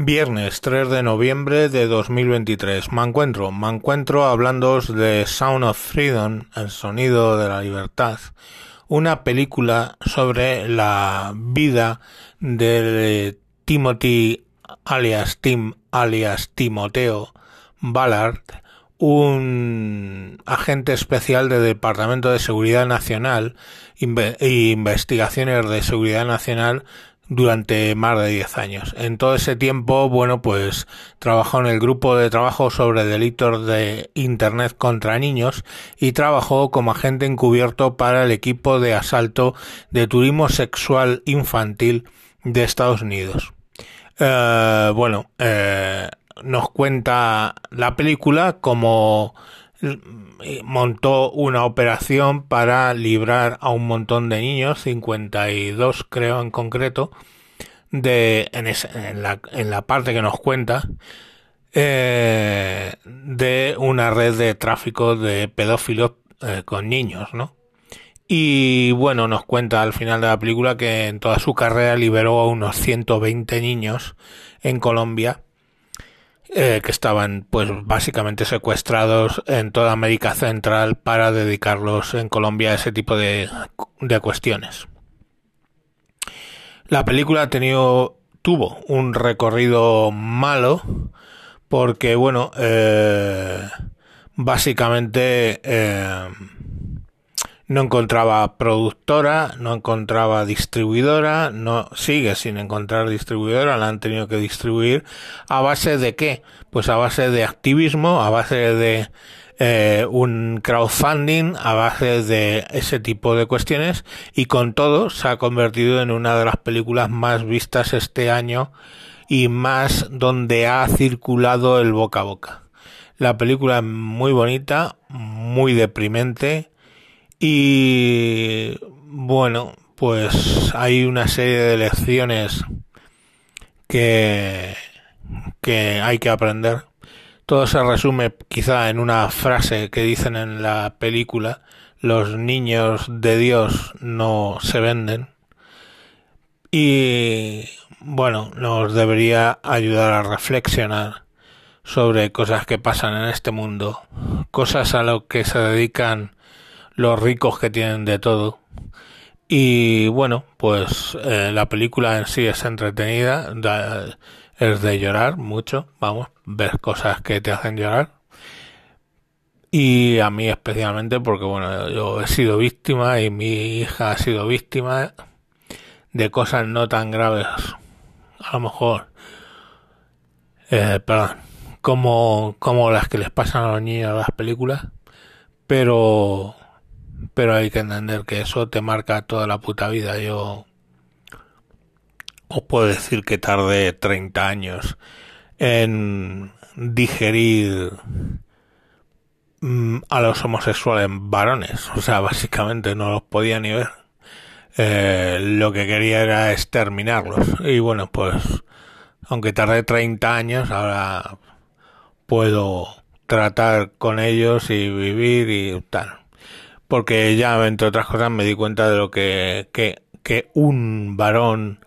Viernes 3 de noviembre de 2023. Me encuentro, me encuentro hablando de Sound of Freedom, el sonido de la libertad, una película sobre la vida de Timothy alias Tim alias Timoteo Ballard, un agente especial del Departamento de Seguridad Nacional e Investigaciones de Seguridad Nacional durante más de 10 años. En todo ese tiempo, bueno, pues trabajó en el grupo de trabajo sobre delitos de Internet contra niños y trabajó como agente encubierto para el equipo de asalto de turismo sexual infantil de Estados Unidos. Eh, bueno, eh, nos cuenta la película como montó una operación para librar a un montón de niños, 52 creo en concreto, de, en, en, la, en la parte que nos cuenta, eh, de una red de tráfico de pedófilos eh, con niños, ¿no? Y bueno, nos cuenta al final de la película que en toda su carrera liberó a unos 120 niños en Colombia eh, que estaban pues básicamente secuestrados en toda América Central para dedicarlos en Colombia a ese tipo de, de cuestiones. La película ha tenido tuvo un recorrido malo porque bueno eh, básicamente eh, no encontraba productora, no encontraba distribuidora, no sigue sin encontrar distribuidora, la han tenido que distribuir a base de qué? Pues a base de activismo, a base de eh, un crowdfunding, a base de ese tipo de cuestiones y con todo se ha convertido en una de las películas más vistas este año y más donde ha circulado el boca a boca. La película es muy bonita, muy deprimente, y bueno, pues hay una serie de lecciones que, que hay que aprender. Todo se resume quizá en una frase que dicen en la película, los niños de Dios no se venden. Y bueno, nos debería ayudar a reflexionar sobre cosas que pasan en este mundo, cosas a lo que se dedican los ricos que tienen de todo. Y bueno, pues eh, la película en sí es entretenida, es de llorar mucho, vamos, ver cosas que te hacen llorar. Y a mí especialmente porque bueno, yo he sido víctima y mi hija ha sido víctima de cosas no tan graves, a lo mejor, eh, perdón, como, como las que les pasan a los niños en las películas, pero pero hay que entender que eso te marca toda la puta vida. Yo os puedo decir que tardé 30 años en digerir mm, a los homosexuales varones. O sea, básicamente no los podía ni ver. Eh, lo que quería era exterminarlos. Y bueno, pues, aunque tardé 30 años, ahora puedo tratar con ellos y vivir y tal porque ya entre otras cosas me di cuenta de lo que, que, que un varón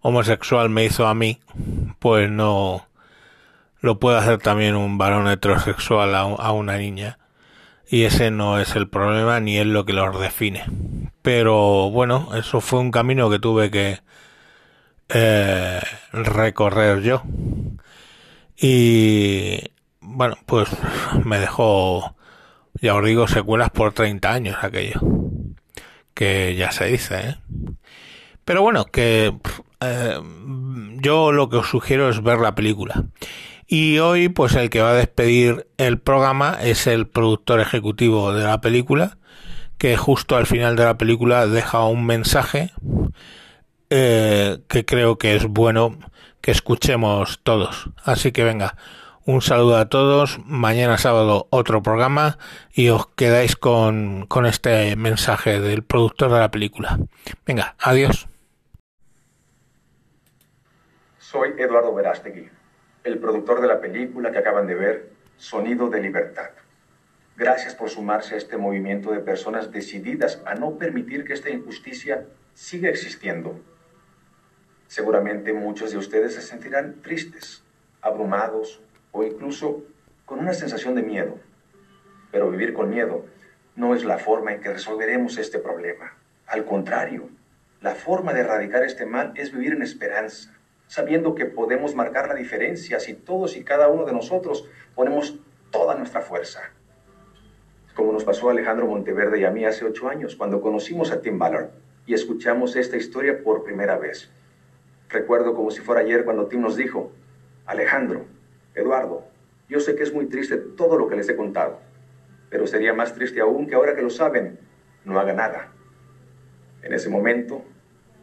homosexual me hizo a mí, pues no lo puede hacer también un varón heterosexual a, una niña. Y ese no es el problema ni es lo que los define. Pero bueno, eso fue un camino que tuve que eh, recorrer yo. Y bueno, pues me dejó ya os digo, secuelas por 30 años aquello. Que ya se dice, ¿eh? Pero bueno, que eh, yo lo que os sugiero es ver la película. Y hoy, pues el que va a despedir el programa es el productor ejecutivo de la película, que justo al final de la película deja un mensaje eh, que creo que es bueno que escuchemos todos. Así que venga, un saludo a todos. Mañana sábado otro programa y os quedáis con, con este mensaje del productor de la película. Venga, adiós. Soy Eduardo Verástegui, el productor de la película que acaban de ver, Sonido de Libertad. Gracias por sumarse a este movimiento de personas decididas a no permitir que esta injusticia siga existiendo Seguramente muchos de ustedes se sentirán tristes, abrumados o incluso con una sensación de miedo. Pero vivir con miedo no es la forma en que resolveremos este problema. Al contrario, la forma de erradicar este mal es vivir en esperanza, sabiendo que podemos marcar la diferencia si todos y cada uno de nosotros ponemos toda nuestra fuerza. Como nos pasó a Alejandro Monteverde y a mí hace ocho años, cuando conocimos a Tim Ballard y escuchamos esta historia por primera vez. Recuerdo como si fuera ayer cuando Tim nos dijo, Alejandro, Eduardo, yo sé que es muy triste todo lo que les he contado, pero sería más triste aún que ahora que lo saben, no haga nada. En ese momento,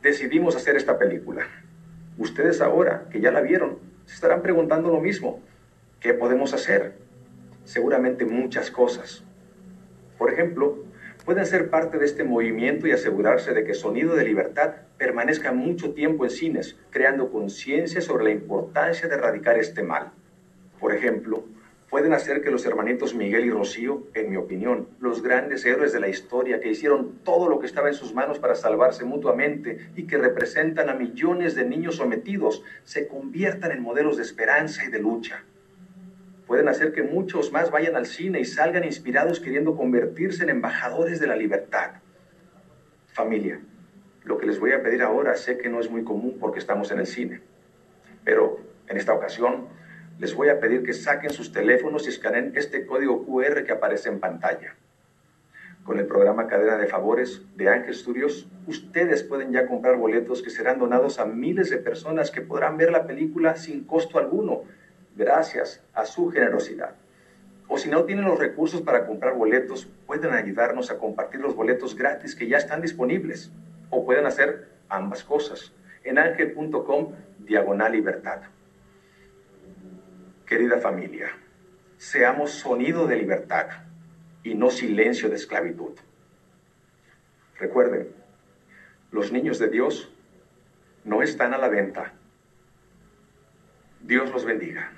decidimos hacer esta película. Ustedes ahora, que ya la vieron, se estarán preguntando lo mismo. ¿Qué podemos hacer? Seguramente muchas cosas. Por ejemplo, pueden ser parte de este movimiento y asegurarse de que Sonido de Libertad permanezca mucho tiempo en cines, creando conciencia sobre la importancia de erradicar este mal. Por ejemplo, pueden hacer que los hermanitos Miguel y Rocío, en mi opinión, los grandes héroes de la historia que hicieron todo lo que estaba en sus manos para salvarse mutuamente y que representan a millones de niños sometidos, se conviertan en modelos de esperanza y de lucha. Pueden hacer que muchos más vayan al cine y salgan inspirados queriendo convertirse en embajadores de la libertad. Familia, lo que les voy a pedir ahora sé que no es muy común porque estamos en el cine, pero en esta ocasión les voy a pedir que saquen sus teléfonos y escaneen este código QR que aparece en pantalla. Con el programa Cadena de Favores de Ángel Studios, ustedes pueden ya comprar boletos que serán donados a miles de personas que podrán ver la película sin costo alguno, gracias a su generosidad. O si no tienen los recursos para comprar boletos, pueden ayudarnos a compartir los boletos gratis que ya están disponibles. O pueden hacer ambas cosas en ángel.com diagonal libertad. Querida familia, seamos sonido de libertad y no silencio de esclavitud. Recuerden, los niños de Dios no están a la venta. Dios los bendiga.